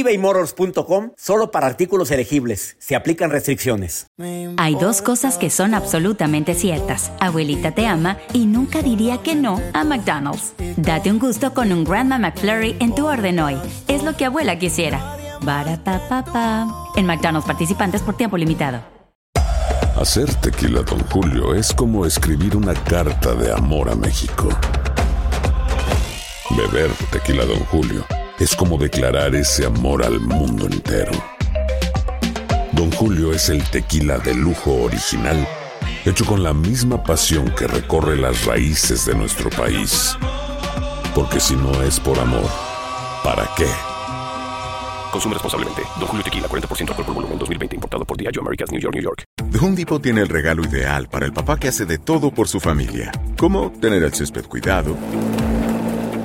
ebaymotors.com solo para artículos elegibles. Se aplican restricciones. Hay dos cosas que son absolutamente ciertas. Abuelita te ama y nunca diría que no a McDonald's. Date un gusto con un Grandma McFlurry en tu orden hoy. Es lo que abuela quisiera. En McDonald's participantes por tiempo limitado. Hacer tequila, Don Julio, es como escribir una carta de amor a México. Beber tequila, Don Julio es como declarar ese amor al mundo entero. Don Julio es el tequila de lujo original, hecho con la misma pasión que recorre las raíces de nuestro país. Porque si no es por amor, ¿para qué? Consume responsablemente. Don Julio Tequila, 40% alcohol por volumen, 2020. Importado por Diageo Americas, New York, New York. The Home Depot tiene el regalo ideal para el papá que hace de todo por su familia. Como tener el césped cuidado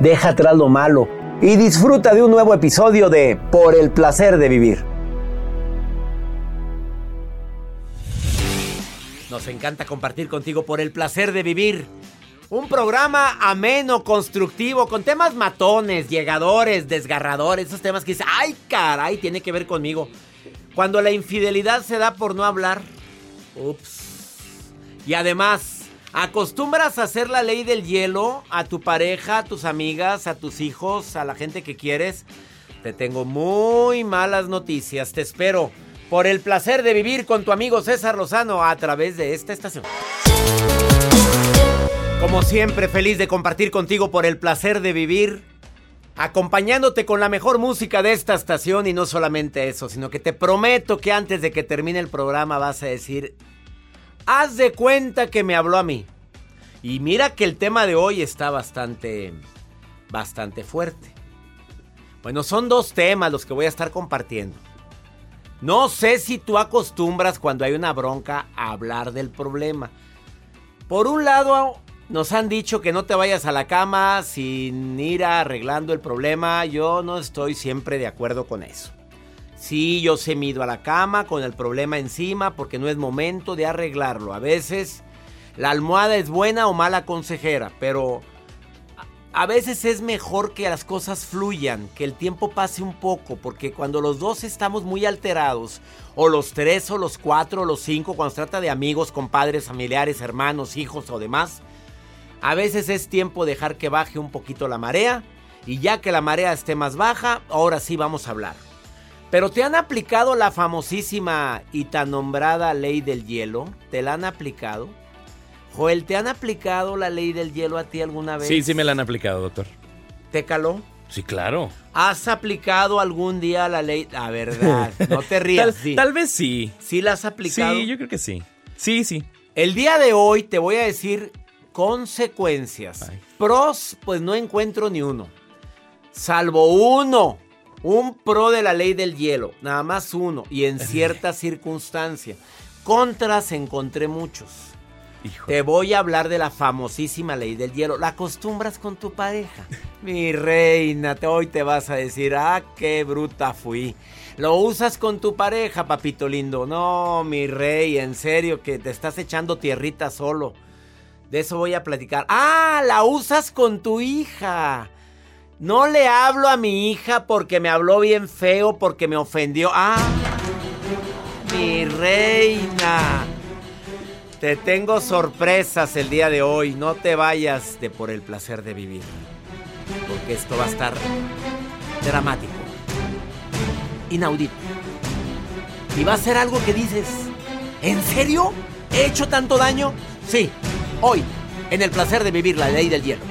deja atrás lo malo y disfruta de un nuevo episodio de Por el placer de vivir. Nos encanta compartir contigo por el placer de vivir. Un programa ameno, constructivo, con temas matones, llegadores, desgarradores, esos temas que dices, ay caray, tiene que ver conmigo. Cuando la infidelidad se da por no hablar, ups. Y además, ¿Acostumbras a hacer la ley del hielo a tu pareja, a tus amigas, a tus hijos, a la gente que quieres? Te tengo muy malas noticias. Te espero por el placer de vivir con tu amigo César Lozano a través de esta estación. Como siempre, feliz de compartir contigo por el placer de vivir, acompañándote con la mejor música de esta estación y no solamente eso, sino que te prometo que antes de que termine el programa vas a decir, Haz de cuenta que me habló a mí. Y mira que el tema de hoy está bastante, bastante fuerte. Bueno, son dos temas los que voy a estar compartiendo. No sé si tú acostumbras cuando hay una bronca a hablar del problema. Por un lado, nos han dicho que no te vayas a la cama sin ir arreglando el problema. Yo no estoy siempre de acuerdo con eso. Sí, yo se me ido a la cama con el problema encima porque no es momento de arreglarlo. A veces la almohada es buena o mala consejera, pero a veces es mejor que las cosas fluyan, que el tiempo pase un poco, porque cuando los dos estamos muy alterados, o los tres, o los cuatro, o los cinco, cuando se trata de amigos, compadres, familiares, hermanos, hijos o demás, a veces es tiempo dejar que baje un poquito la marea, y ya que la marea esté más baja, ahora sí vamos a hablar. Pero te han aplicado la famosísima y tan nombrada ley del hielo. ¿Te la han aplicado? Joel, ¿te han aplicado la ley del hielo a ti alguna vez? Sí, sí me la han aplicado, doctor. ¿Te caló? Sí, claro. ¿Has aplicado algún día la ley? La verdad, no te rías. tal, tal, vez sí. ¿Sí la has aplicado? Sí, yo creo que sí. Sí, sí. El día de hoy te voy a decir consecuencias. Pros, pues no encuentro ni uno. Salvo uno. Un pro de la ley del hielo, nada más uno, y en cierta circunstancia. Contras encontré muchos. Te voy a hablar de la famosísima ley del hielo. ¿La acostumbras con tu pareja? Mi reina, hoy te vas a decir, ah, qué bruta fui. ¿Lo usas con tu pareja, papito lindo? No, mi rey, en serio, que te estás echando tierrita solo. De eso voy a platicar. Ah, la usas con tu hija. No le hablo a mi hija porque me habló bien feo, porque me ofendió. Ah, mi reina. Te tengo sorpresas el día de hoy. No te vayas de por el placer de vivir. Porque esto va a estar dramático. Inaudito. Y va a ser algo que dices, ¿en serio? ¿He hecho tanto daño? Sí, hoy, en el placer de vivir la ley del hielo.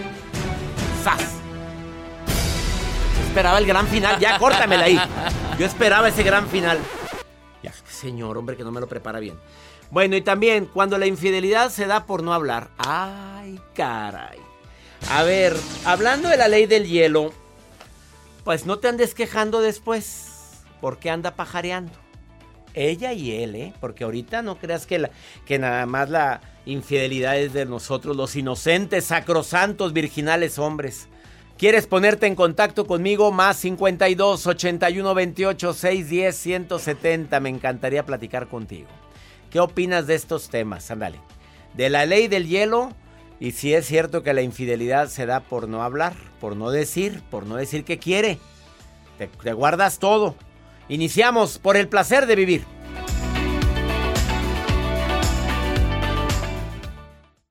¡Sas! Esperaba el gran final, ya córtamela ahí. Yo esperaba ese gran final. Ya, señor, hombre, que no me lo prepara bien. Bueno, y también cuando la infidelidad se da por no hablar. Ay, caray. A ver, hablando de la ley del hielo, pues no te andes quejando después, porque anda pajareando. Ella y él, ¿eh? Porque ahorita no creas que, la, que nada más la infidelidad es de nosotros, los inocentes, sacrosantos, virginales hombres. ¿Quieres ponerte en contacto conmigo? Más 52 81 28 610 170. Me encantaría platicar contigo. ¿Qué opinas de estos temas? Ándale. De la ley del hielo y si es cierto que la infidelidad se da por no hablar, por no decir, por no decir que quiere. Te, te guardas todo. Iniciamos por el placer de vivir.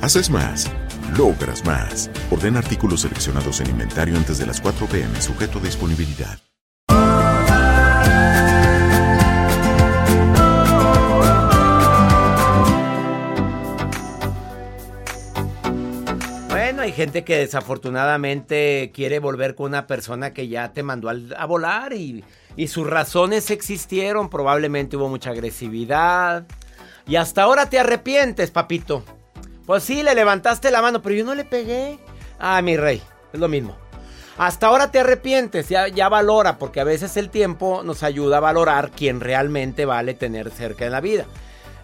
Haces más, logras más. Orden artículos seleccionados en inventario antes de las 4 pm, sujeto a disponibilidad. Bueno, hay gente que desafortunadamente quiere volver con una persona que ya te mandó a volar y, y sus razones existieron. Probablemente hubo mucha agresividad. Y hasta ahora te arrepientes, papito. Pues sí, le levantaste la mano, pero yo no le pegué. Ah, mi rey, es lo mismo. Hasta ahora te arrepientes, ya, ya valora, porque a veces el tiempo nos ayuda a valorar quién realmente vale tener cerca en la vida.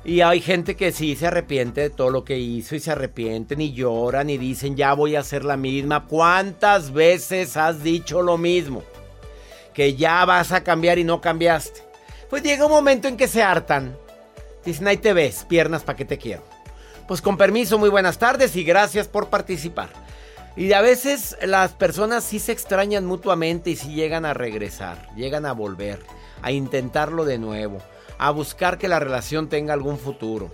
Y hay gente que sí se arrepiente de todo lo que hizo y se arrepienten y lloran y dicen ya voy a hacer la misma. ¿Cuántas veces has dicho lo mismo? Que ya vas a cambiar y no cambiaste. Pues llega un momento en que se hartan. Dicen, ahí te ves, piernas para que te quiero. Pues con permiso, muy buenas tardes y gracias por participar. Y a veces las personas sí se extrañan mutuamente y sí llegan a regresar, llegan a volver, a intentarlo de nuevo, a buscar que la relación tenga algún futuro.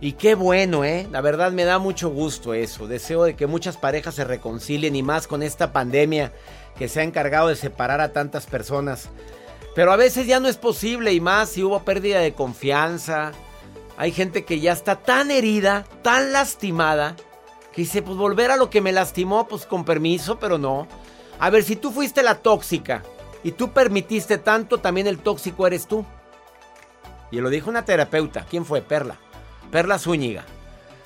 Y qué bueno, ¿eh? La verdad me da mucho gusto eso. Deseo de que muchas parejas se reconcilien y más con esta pandemia que se ha encargado de separar a tantas personas. Pero a veces ya no es posible y más si hubo pérdida de confianza. Hay gente que ya está tan herida, tan lastimada, que dice, pues volver a lo que me lastimó, pues con permiso, pero no. A ver, si tú fuiste la tóxica Y tú permitiste tanto, también el tóxico eres tú. Y lo dijo una terapeuta. ¿Quién fue? Perla. Perla Zúñiga.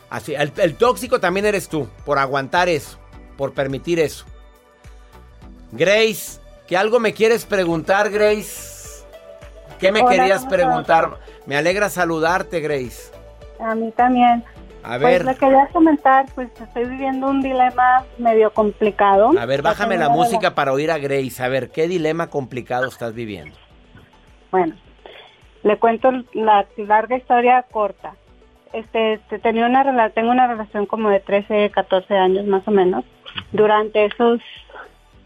Así, el, el tóxico también eres tú, por aguantar eso, por permitir eso. Grace, ¿qué algo me quieres preguntar, Grace? ¿Qué me Hola, querías preguntar? Me alegra saludarte, Grace. A mí también. A Pues ver, le quería comentar, pues estoy viviendo un dilema medio complicado. a ver, bájame la música para oír a Grace. A ver, ¿qué dilema complicado estás viviendo? Bueno, le cuento la larga historia corta. Este, este, tenía una tengo una relación como de 13, 14 años más o menos. Durante esos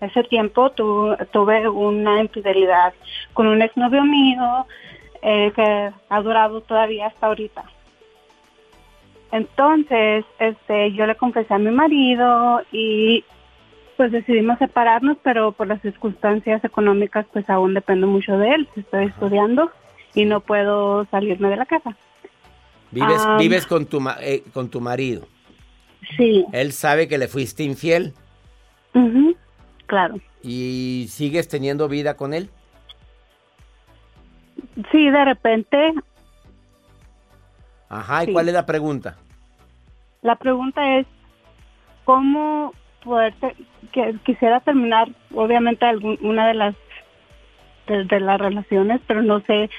ese tiempo tu- tuve una infidelidad con un exnovio mío eh, que ha durado todavía hasta ahorita. Entonces, este, yo le confesé a mi marido y pues decidimos separarnos, pero por las circunstancias económicas, pues aún dependo mucho de él. Estoy estudiando y no puedo salirme de la casa. ¿Vives, vives con, tu, eh, con tu marido? Sí, ¿Él sabe que le fuiste infiel ujú, claro. y sigues teniendo vida con él? Sí, de repente Ajá, ¿y Sí. cuál es la pregunta? la pregunta es cómo poder te- que quisiera terminar, obviamente algún- una de las de, de las relaciones, pero no sé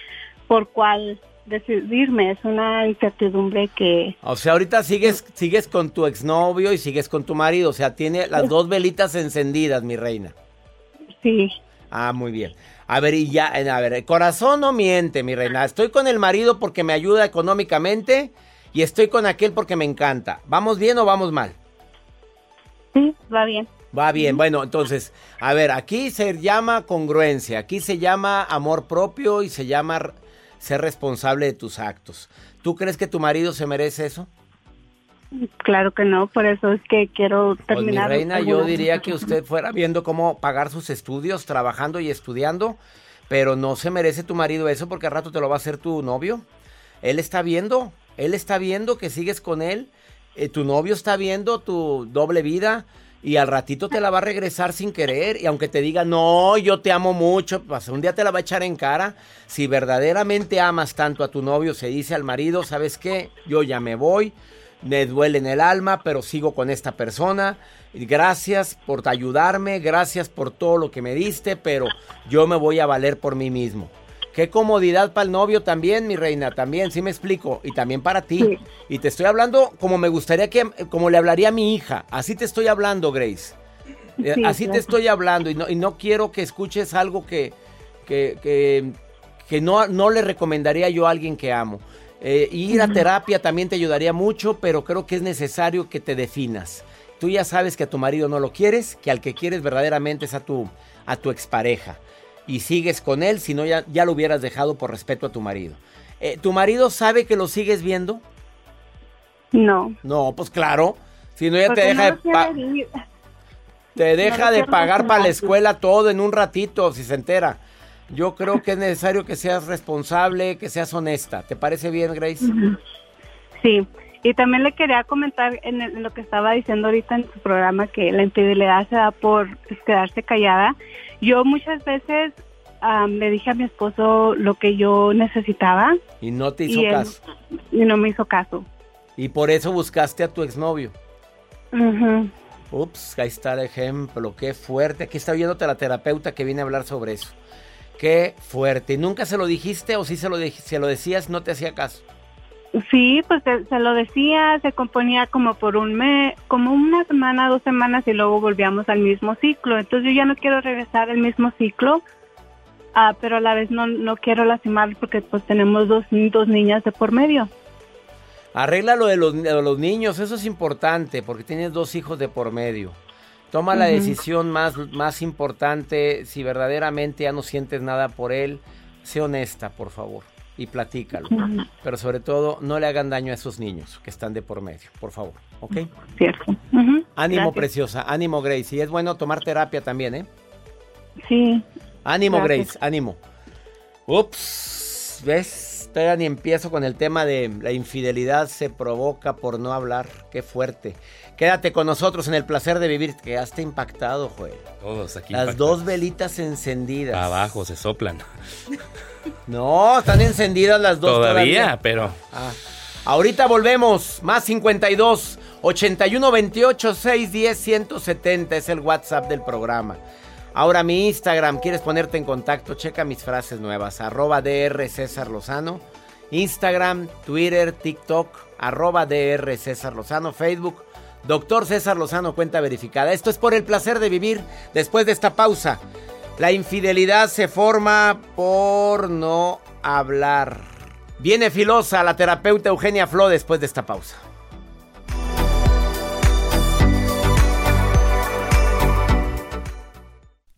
por cuál decidirme. Es una incertidumbre que O sea, ahorita sigues, sigues con tu exnovio y sigues con tu marido. O sea, tiene las dos velitas encendidas, mi reina. sí, Ah, muy bien. A ver, y ya, a ver, el corazón no miente, mi reina. Estoy con el marido porque me ayuda económicamente y estoy con aquel porque me encanta. ¿Vamos bien o vamos mal? sí, va bien. Va bien, bueno, entonces, a ver, aquí se llama congruencia, aquí se llama amor propio y se llama ser responsable de tus actos. ¿Tú crees que tu marido se merece eso? Claro que no, por eso es que quiero Pues mi terminar. reina, yo diría que usted fuera viendo cómo pagar sus estudios, trabajando y estudiando, pero no se merece tu marido eso porque al rato te lo va a hacer tu novio. Él está viendo, él está viendo que sigues con él, eh, tu novio está viendo tu doble vida y al ratito te la va a regresar sin querer y aunque te diga, no, yo te amo mucho, pues un día te la va a echar en cara. Si verdaderamente amas tanto a tu novio, se dice al marido, ¿sabes qué? Yo ya me voy, me duele en el alma, pero sigo con esta persona. Gracias por ayudarme, gracias por todo lo que me diste, pero yo me voy a valer por mí mismo. Qué comodidad para el novio también, mi reina, también, sí me explico, y también para ti. Sí. Y te estoy hablando como me gustaría que, como le hablaría a mi hija, así te estoy hablando, Grace. Eh, Sí, así te estoy hablando y no, y no quiero que escuches algo que, que, que, que no, no le recomendaría yo a alguien que amo. Eh, ir a terapia también te ayudaría mucho, pero creo que es necesario que te definas. Tú ya sabes que a tu marido no lo quieres, que al que quieres verdaderamente es a tu, a tu expareja. Y sigues con él, si no ya, ya lo hubieras dejado por respeto a tu marido. Eh, ¿Tu marido sabe que lo sigues viendo? No. No, pues claro. Si no, ya te deja no de, te deja de pagar para la escuela todo en un ratito, si se entera. Yo creo que es necesario que seas responsable, que seas honesta. ¿Te parece bien, Grace? Sí, y también le quería comentar en, el- en lo que estaba diciendo ahorita en su programa que la infidelidad se da por quedarse callada. Yo muchas veces am, le dije a mi esposo lo que yo necesitaba Y no te hizo y él caso. y no me hizo caso. Y por eso buscaste a tu exnovio. Ups, ahí está el ejemplo. Qué fuerte. Aquí está oyéndote la terapeuta que viene a hablar sobre eso. Qué fuerte. ¿Y nunca se lo dijiste o sí se lo, dij- se lo decías no te hacía caso? Sí, pues se, se lo decía, se componía como por un mes, como una semana, dos semanas y luego volvíamos al mismo ciclo. Entonces yo ya no quiero regresar al mismo ciclo, ah, pero a la vez no, no quiero lastimar porque pues tenemos dos, dos niñas de por medio. Arregla lo de los, de los niños, eso es importante porque tienes dos hijos de por medio. Toma la decisión más, más importante, si verdaderamente ya no sientes nada por él, sé honesta, por favor, y platícalo. Pero sobre todo, no le hagan daño a esos niños que están de por medio, por favor, ¿ok? Cierto. Ánimo, Gracias. preciosa, ánimo, Grace. Y es bueno tomar terapia también, ¿eh? Sí. Ánimo, Gracias. Grace, ánimo. Ups, ¿ves? Todavía ni empiezo con el tema de la infidelidad se provoca por no hablar. Qué fuerte. Quédate con nosotros en el placer de vivir. Quedaste impactado, Joel. Todos aquí. Las impactados. dos velitas encendidas. Abajo se soplan. No, están encendidas las dos Todavía, pero. Ah. Ahorita volvemos. Más 52 81 28 610 170 es el WhatsApp del programa. Ahora mi Instagram, ¿quieres ponerte en contacto? Checa mis frases nuevas. Arroba DR César Lozano. Instagram, Twitter, TikTok, arroba DR César Lozano, Facebook. Doctor César Lozano, cuenta verificada. Esto es por el placer de vivir después de esta pausa. La infidelidad se forma por no hablar. Viene filosa la terapeuta Eugenia Flo después de esta pausa.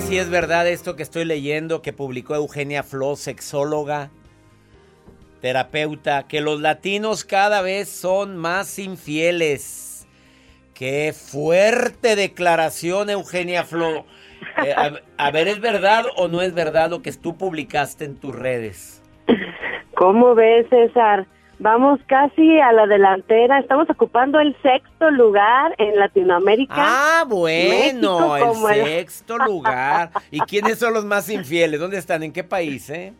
Si es verdad esto que estoy leyendo que publicó Eugenia Flo, sexóloga, terapeuta, que los latinos cada vez son más infieles. Qué fuerte declaración, Eugenia Flo. Eh, a, a ver, ¿es verdad o no es verdad lo que tú publicaste en tus redes? ¿Cómo ves, César? Vamos casi a la delantera. Estamos ocupando el sexto lugar en Latinoamérica. Ah, bueno, México el el- sexto lugar. ¿Y quiénes son los más infieles? ¿Dónde están? ¿En qué país, eh?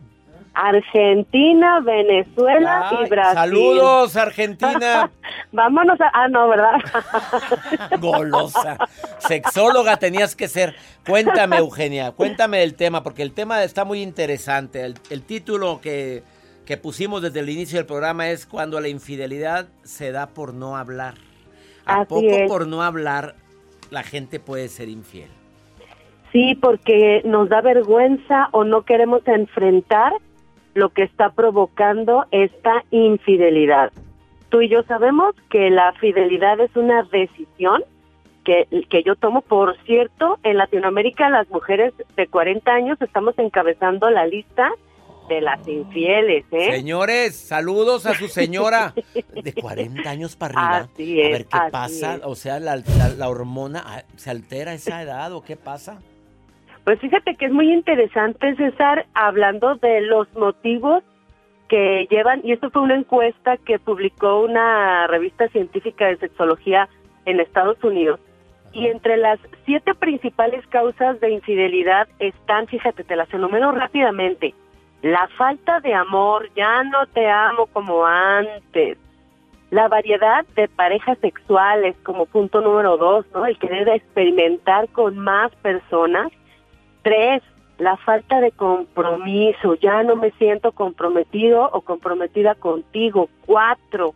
Argentina, Venezuela Ay, y Brasil. Saludos, Argentina. Vámonos a... Ah, no, ¿verdad? Golosa. Sexóloga tenías que ser. Cuéntame, Eugenia, cuéntame del tema, porque el tema está muy interesante. El, el título que, que pusimos desde el inicio del programa es Cuando la infidelidad se da por no hablar. ¿A Así poco es. por no hablar la gente puede ser infiel? Sí, porque nos da vergüenza o no queremos enfrentar lo que está provocando esta infidelidad. Tú y yo sabemos que la fidelidad es una decisión que, que yo tomo. Por cierto, en Latinoamérica las mujeres de 40 años estamos encabezando la lista de las infieles, ¿eh? Señores, saludos a su señora de 40 años para arriba. Así a ver qué así pasa. es. O sea, la, la- la hormona ah, se altera a esa edad o qué pasa. Pues fíjate que es muy interesante, César, hablando de los motivos que llevan, y esto fue una encuesta que publicó una revista científica de sexología en Estados Unidos, y entre las siete principales causas de infidelidad están, fíjate, te las enumero rápidamente, la falta de amor, ya no te amo como antes, la variedad de parejas sexuales como punto número dos, ¿no? El querer experimentar con más personas. Tres, la falta de compromiso, ya no me siento comprometido o comprometida contigo. Cuatro,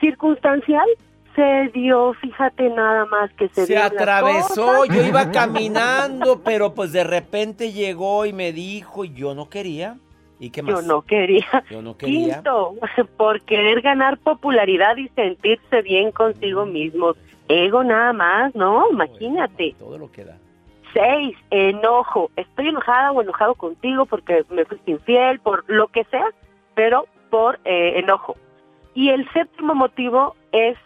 circunstancial, se dio, fíjate nada más que se, Se atravesó, yo iba caminando, pero pues de repente llegó y me dijo, y yo no quería. ¿Y qué más? Yo no quería. Yo no quería. Quinto, por querer ganar popularidad y sentirse bien consigo mismo. Ego nada más, ¿no? Imagínate. Todo lo que da. Seis, enojo. Estoy enojada o enojado contigo porque me fuiste infiel, por lo que sea, pero por eh, enojo. Y el séptimo motivo es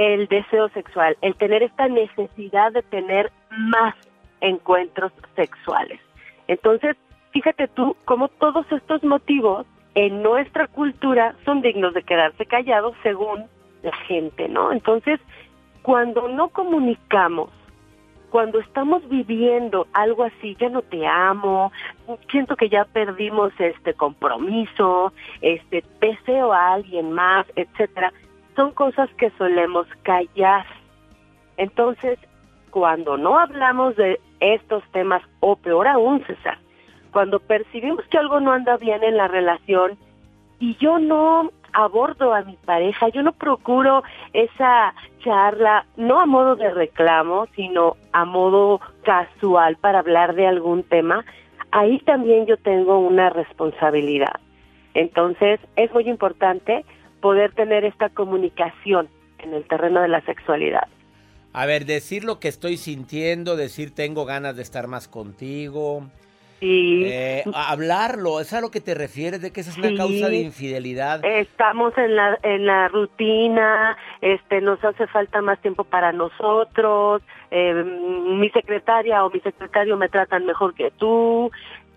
el deseo sexual, el tener esta necesidad de tener más encuentros sexuales. Entonces, fíjate tú cómo todos estos motivos en nuestra cultura son dignos de quedarse callados según la gente, ¿no? Entonces, cuando no comunicamos, cuando estamos viviendo algo así, ya no te amo, siento que ya perdimos este compromiso, este deseo a alguien más, etcétera, son cosas que solemos callar. Entonces, cuando no hablamos de estos temas, o peor aún, César, cuando percibimos que algo no anda bien en la relación y yo no abordo a mi pareja, yo no procuro esa charla, no a modo de reclamo, sino a modo casual para hablar de algún tema, ahí también yo tengo una responsabilidad. Entonces, es muy importante poder tener esta comunicación en el terreno de la sexualidad. A ver, decir lo que estoy sintiendo, decir tengo ganas de estar más contigo. Sí. Eh, hablarlo, ¿es a lo que te refieres de que esa es una Sí. causa de infidelidad? Estamos en la en la rutina, este nos hace falta más tiempo para nosotros, eh, mi secretaria o mi secretario me tratan mejor que tú,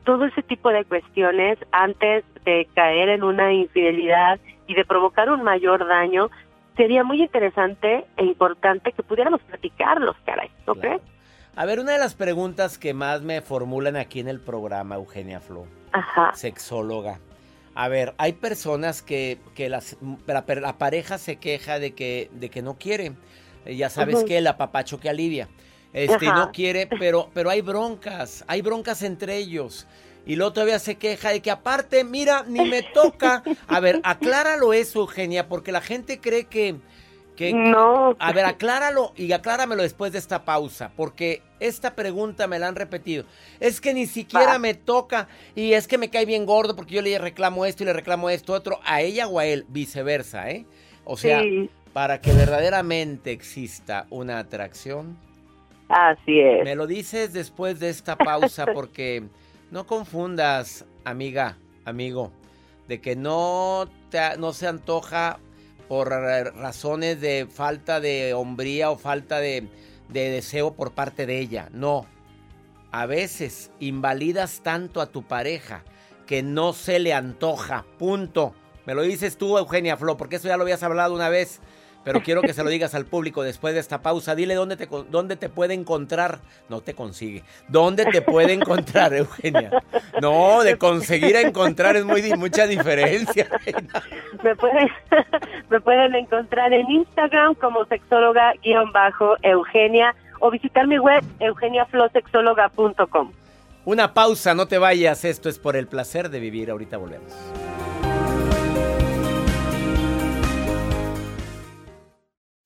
todo ese tipo de cuestiones antes de caer en una infidelidad y de provocar un mayor daño, sería muy interesante e importante que pudiéramos platicarlos, caray, ¿no crees? A ver, una de las preguntas que más me formulan aquí en el programa, Eugenia Flo, Ajá. sexóloga. A ver, hay personas que, que las- la, la pareja se queja de que, de que no quiere. Eh, Ya sabes Ujú. que el apapacho que alivia. Este, Ajá. no quiere, pero, pero hay broncas, hay broncas entre ellos. Y luego todavía se queja de que aparte, mira, ni me toca. A ver, acláralo eso, Eugenia, porque la gente cree que... que no. A ver, acláralo y acláramelo después de esta pausa, porque esta pregunta me la han repetido. Es que ni siquiera me toca y es que me cae bien gordo porque yo le reclamo esto y le reclamo esto otro a ella o a él, viceversa, ¿eh? O sea, Sí. para que verdaderamente exista una atracción, Así es. me lo dices después de esta pausa porque no confundas, amiga, amigo, de que no, te, no se antoja por razones de falta de hombría o falta de, de deseo por parte de ella. No. A veces invalidas tanto a tu pareja que no se le antoja. Punto. Me lo dices tú, Eugenia Flo, porque eso ya lo habías hablado una vez. Pero quiero que se lo digas al público después de esta pausa. Dile dónde te, dónde te puede encontrar. No te consigue. ¿Dónde te puede encontrar, Eugenia? No, de conseguir a encontrar es muy, mucha diferencia. Me pueden, me pueden encontrar en Instagram como sexóloga-eugenia o visitar mi web eugeniaflosexóloga.com. Una pausa, no te vayas. Esto es por el placer de vivir. Ahorita volvemos.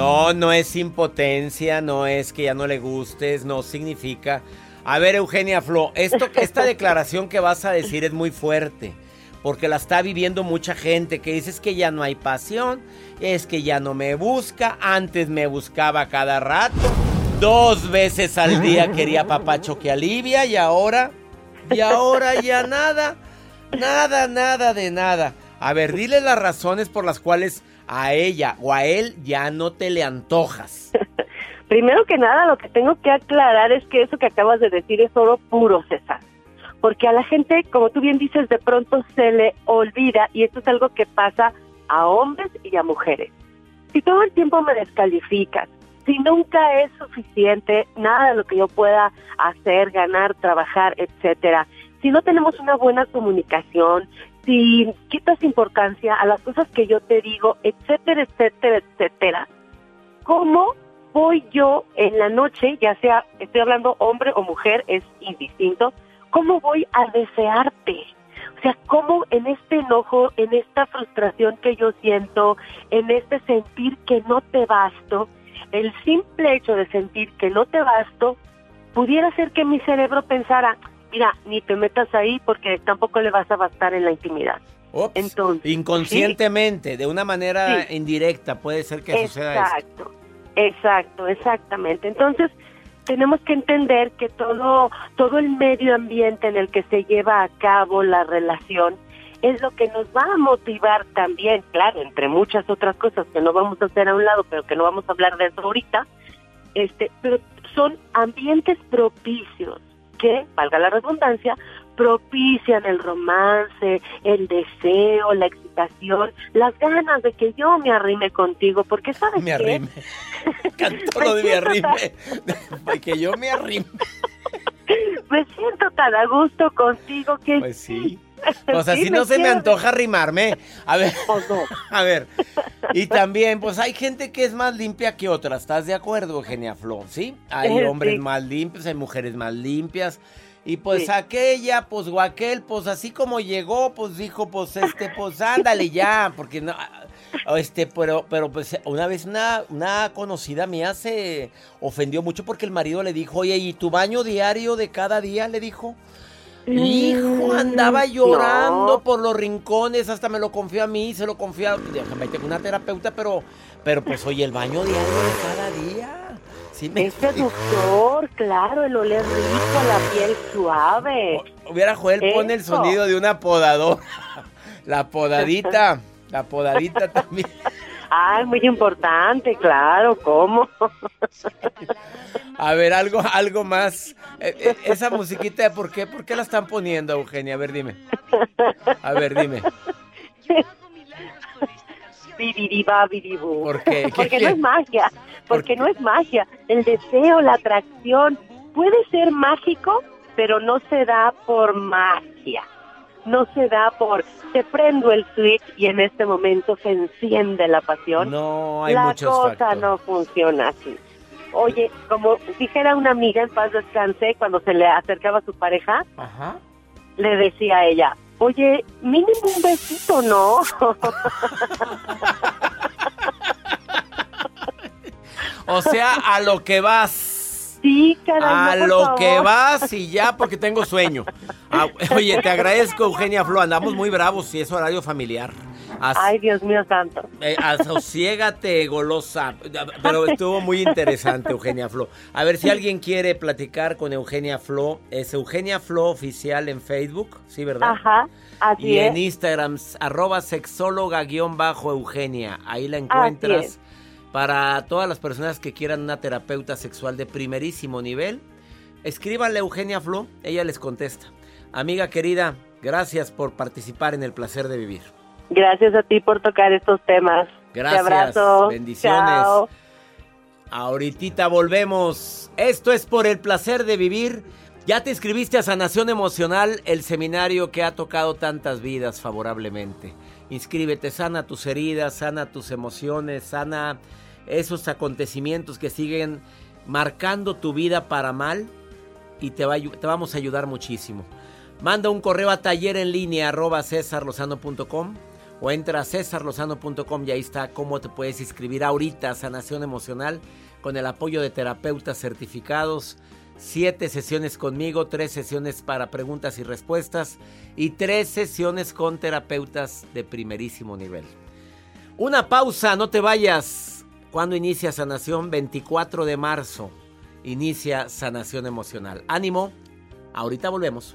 No, no es impotencia, no es que ya no le gustes, no significa. A ver, Eugenia Flo, esto, esta declaración que vas a decir es muy fuerte, porque la está viviendo mucha gente que dice es que ya no hay pasión, es que ya no me busca, antes me buscaba cada rato, dos veces al día quería papacho que alivia y ahora, y ahora ya nada, nada, nada de nada. A ver, dile las razones por las cuales a ella o a él ya no te le antojas. Primero que nada, lo que tengo que aclarar es que eso que acabas de decir es oro puro, César. Porque a la gente, como tú bien dices, de pronto se le olvida y esto es algo que pasa a hombres y a mujeres. Si todo el tiempo me descalificas, si nunca es suficiente nada de lo que yo pueda hacer, ganar, trabajar, etcétera, si no tenemos una buena comunicación, si quitas importancia a las cosas que yo te digo, etcétera, etcétera, etcétera, ¿cómo voy yo en la noche, ya sea, estoy hablando hombre o mujer, es indistinto, cómo voy a desearte? O sea, cómo en este enojo, en esta frustración que yo siento, en este sentir que no te basto, el simple hecho de sentir que no te basto, pudiera ser que mi cerebro pensara, mira, ni te metas ahí porque tampoco le vas a bastar en la intimidad. Entonces, inconscientemente, de una manera Sí. indirecta, puede ser que suceda esto. Exacto, exacto, exactamente. Entonces, tenemos que entender que todo, todo el medio ambiente en el que se lleva a cabo la relación es lo que nos va a motivar también, claro, entre muchas otras cosas que no vamos a hacer a un lado, pero que no vamos a hablar de eso ahorita, este, pero son ambientes propicios que, valga la redundancia, propician el romance, el deseo, la excitación, las ganas de que yo me arrime contigo, porque sabes Me qué? arrime. Cantó lo de me arrime. que yo me arrime. me siento tan a gusto contigo que Pues sí. Pues así Sí, no se me antoja arrimarme. A ver. Pues no. A ver. Y también, pues hay gente que es más limpia que otra. ¿Estás de acuerdo, Eugenia Flo? ¿Sí? Hay Eh, hombres más limpios, hay mujeres más limpias. Y pues Sí. aquella, pues o aquel, pues así como llegó, pues dijo, pues este, pues ándale ya, porque no, ah, este, pero, pero pues una vez una, una conocida mía se ofendió mucho porque el marido le dijo, oye, ¿y tu baño diario de cada día? Le dijo. Hijo, andaba llorando No. por los rincones, hasta me lo confió a mí, se lo confió a una terapeuta, pero, pero pues oye, el baño diario de cada día. Sí me Es seductor, claro, el oler rico, la piel suave. Hubiera Joel pone el Eso. sonido de una podadora. La podadita, la podadita también. Ah, es muy importante, claro, ¿cómo? A ver, algo, algo más. Eh, eh, esa musiquita, ¿por qué? ¿Por qué la están poniendo, Eugenia? A ver, dime. A ver, dime. ¿Por qué? ¿Qué Porque no es magia, porque no es magia. El deseo, la atracción puede ser mágico, pero no se da por magia. No se da por te prendo el switch y en este momento se enciende la pasión. No, hay la muchos cosa factores. no funciona así. Oye, como dijera una amiga en paz descanse cuando se le acercaba a su pareja, Ajá. le decía a ella, oye, mínimo un besito, ¿no? O sea, a lo que vas. Sí, caray. A no, lo favor. que vas y ya porque tengo sueño. Ah, oye, te agradezco, Eugenia Flo. Andamos muy bravos si es horario familiar. As- Ay, Dios mío santo. eh, asosiégate, golosa. Pero estuvo muy interesante, Eugenia Flo. A ver si alguien quiere platicar con Eugenia Flo. Es Eugenia Flo Oficial en Facebook, ¿sí, verdad? Ajá, así y es. en Instagram, arroba sexóloga-eugenia. Ahí la encuentras. Para todas las personas que quieran una terapeuta sexual de primerísimo nivel, escríbanle a Eugenia Flo, ella les contesta. Amiga querida, gracias por participar en el placer de vivir. Gracias a ti por tocar estos temas. Gracias. Te abrazo. Bendiciones. Chao. Ahorita volvemos. Esto es por el placer de vivir. Ya te inscribiste a Sanación Emocional, el seminario que ha tocado tantas vidas favorablemente. Inscríbete, sana tus heridas, sana tus emociones, sana esos acontecimientos que siguen marcando tu vida para mal y te, vamos a ayudar muchísimo. Manda un correo a taller en línea arroba o entra a cesarlozano.com y ahí está cómo te puedes inscribir ahorita a Sanación Emocional con el apoyo de terapeutas certificados. Siete sesiones conmigo, tres sesiones para preguntas y respuestas y tres sesiones con terapeutas de primerísimo nivel. Una pausa, no te vayas. ¿Cuándo inicia Sanación? 24 de marzo. Inicia Sanación Emocional. Ánimo, ahorita volvemos.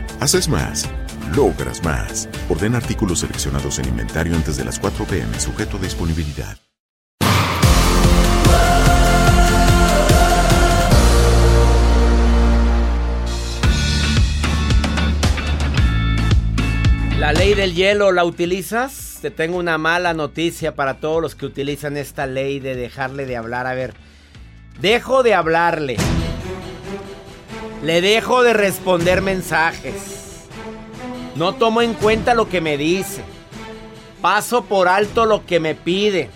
Haces más, logras más. Ordena artículos seleccionados en inventario antes de las 4 p.m. sujeto a disponibilidad. La ley del hielo, ¿la utilizas? Te tengo una mala noticia para todos los que utilizan esta ley de dejarle de hablar. A ver, dejo de hablarle. Le dejo de responder mensajes. No tomo en cuenta lo que me dice. Paso por alto lo que me pide.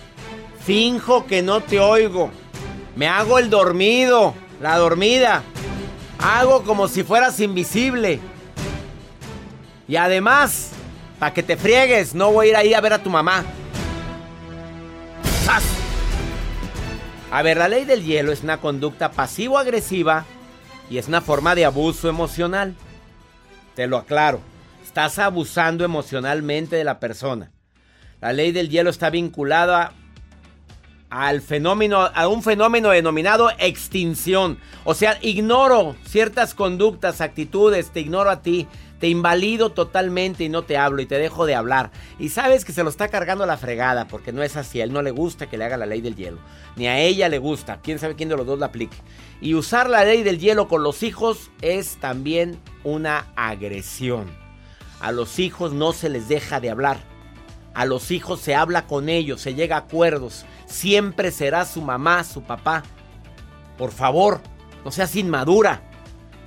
Finjo que no te oigo. Me hago el dormido, la dormida. Hago como si fueras invisible. Y además, para que te friegues, no voy a ir ahí a ver a tu mamá. ¡Sas! A ver, la ley del hielo es una conducta pasivo-agresiva y es una forma de abuso emocional. Te lo aclaro. Estás abusando emocionalmente de la persona. La ley del hielo está vinculada al fenómeno, a un fenómeno denominado extinción. O sea, ignoro ciertas conductas, actitudes, te ignoro a ti. Te invalido totalmente y no te hablo y te dejo de hablar. Y sabes que se lo está cargando la fregada porque no es así. A él no le gusta que le haga la ley del hielo. Ni a ella le gusta. Quién sabe quién de los dos la aplique. Y usar la ley del hielo con los hijos es también una agresión. A los hijos no se les deja de hablar. A los hijos se habla con ellos, se llega a acuerdos. Siempre será su mamá, su papá. Por favor, no seas inmadura.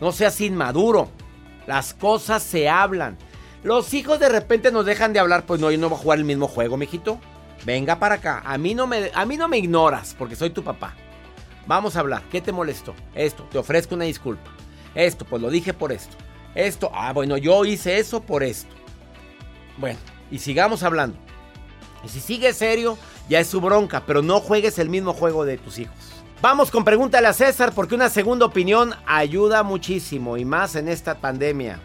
No seas inmaduro. Las cosas se hablan. Los hijos de repente nos dejan de hablar, pues no, yo no voy a jugar el mismo juego, mijito. Venga para acá. A mí no me, a mí no me ignoras porque soy tu papá. Vamos a hablar. ¿Qué te molestó? Esto, te ofrezco una disculpa. Esto, pues lo dije por esto. Esto, ah, bueno, yo hice eso por esto. Bueno, y sigamos hablando. Y si sigue serio, ya es su bronca, pero no juegues el mismo juego de tus hijos. Vamos con pregúntale a César porque una segunda opinión ayuda muchísimo y más en esta pandemia.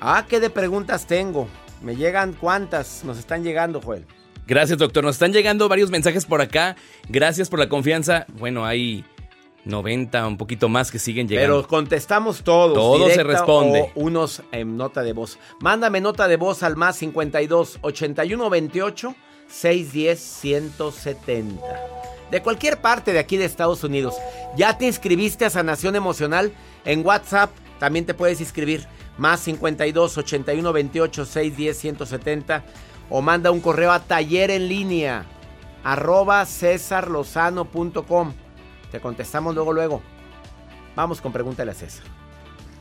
Ah, ¿qué de preguntas tengo? Me llegan cuántas nos están llegando, Joel. Gracias, doctor. Nos están llegando varios mensajes por acá. Gracias por la confianza. Bueno, hay 90, un poquito más que siguen llegando. Pero contestamos todos. Todo se responde. O unos en nota de voz. Mándame nota de voz al más 52 81 28 610 170 de cualquier parte de aquí de Estados Unidos. ¿Ya te inscribiste a Sanación Emocional? En WhatsApp también te puedes inscribir. Más 52 81 28 610 170. O manda un correo a taller en línea arroba cesarlozano.com. Te contestamos luego, luego. Vamos con pregúntale a César.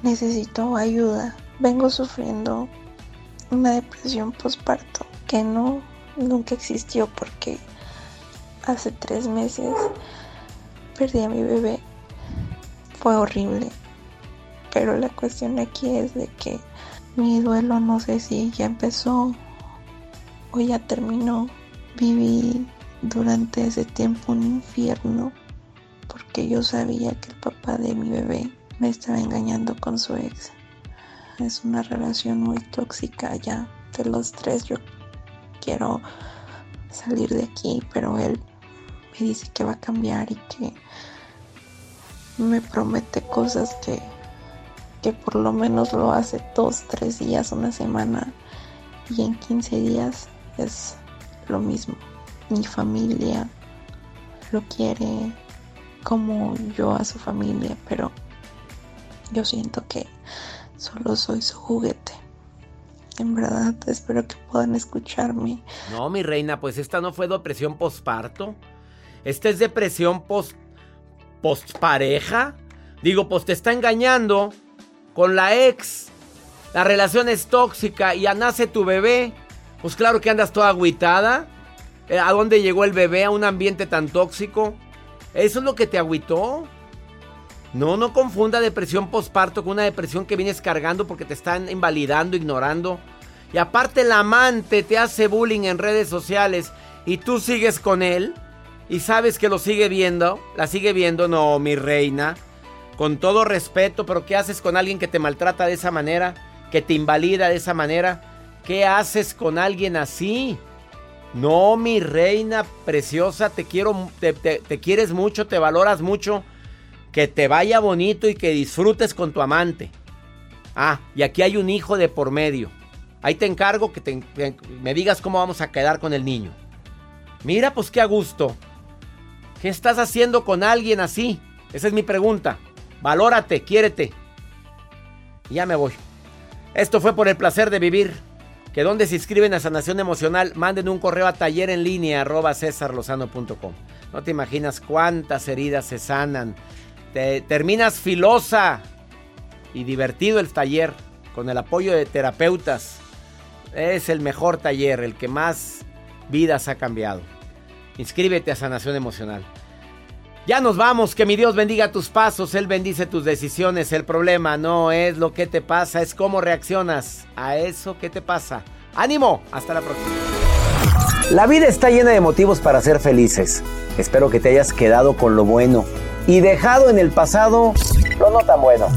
Necesito ayuda. Vengo sufriendo una depresión postparto que no nunca existió porque hace tres meses perdí a mi bebé. Fue horrible. Pero la cuestión aquí es de que mi duelo no sé si ya empezó o ya terminó. Viví durante ese tiempo un infierno porque yo sabía que el papá de mi bebé me estaba engañando con su ex. Es una relación muy tóxica ya de los tres. Yo quiero salir de aquí, pero él me dice que va a cambiar y que me promete cosas que, que por lo menos lo hace dos, tres días, una semana y en 15 días es lo mismo. Mi familia lo quiere como yo a su familia, pero yo siento que solo soy su juguete. En verdad, espero que puedan escucharme. No, mi reina, pues esta no fue depresión posparto. Esta es depresión post, pareja. Digo, pues te está engañando con la ex. La relación es tóxica y ya nace tu bebé. Pues claro que andas toda agüitada. Eh, ¿A dónde llegó el bebé? A un ambiente tan tóxico. ¿Eso es lo que te agüitó? No, no confunda depresión postparto con una depresión que vienes cargando porque te están invalidando, ignorando. Y aparte el amante te hace bullying en redes sociales y tú sigues con él y sabes que lo sigue viendo, la sigue viendo, no, mi reina. Con todo respeto, pero ¿qué haces con alguien que te maltrata de esa manera? Que te invalida de esa manera. ¿Qué haces con alguien así? No, mi reina preciosa, te quiero, te, quieres mucho, te valoras mucho. Que te vaya bonito y que disfrutes con tu amante. Ah, y aquí hay un hijo de por medio. Ahí te encargo que, te, que me digas cómo vamos a quedar con el niño. Mira, pues qué a gusto. ¿Qué estás haciendo con alguien así? Esa es mi pregunta. Valórate, quiérete. Y ya me voy. Esto fue por el placer de vivir. Que donde se inscriben a Sanación Emocional, manden un correo a taller en línea arroba No te imaginas cuántas heridas se sanan. Te terminas filosa y divertido el taller con el apoyo de terapeutas. Es el mejor taller, el que más vidas ha cambiado. Inscríbete a Sanación Emocional. Ya nos vamos, que mi Dios bendiga tus pasos, Él bendice tus decisiones. El problema no es lo que te pasa, es cómo reaccionas a eso que te pasa. Ánimo, hasta la próxima. La vida está llena de motivos para ser felices. Espero que te hayas quedado con lo bueno y dejado en el pasado lo no tan bueno.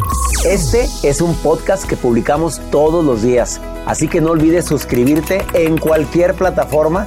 Este es un podcast que publicamos todos los días, así que no olvides suscribirte en cualquier plataforma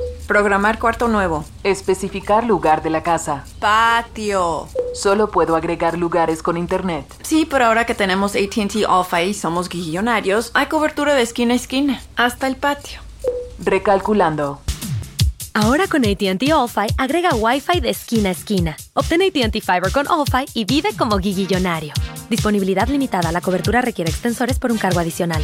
Programar cuarto nuevo. Especificar lugar de la casa. Patio. Solo puedo agregar lugares con internet. Sí, pero ahora que tenemos ATT Alpha y somos guillonarios, hay cobertura de esquina a esquina, hasta el patio. Recalculando. Ahora con ATT All-Fi agrega Wi-Fi de esquina a esquina. Obtén ATT Fiber con All-Fi y vive como guillillonario. Disponibilidad limitada. La cobertura requiere extensores por un cargo adicional.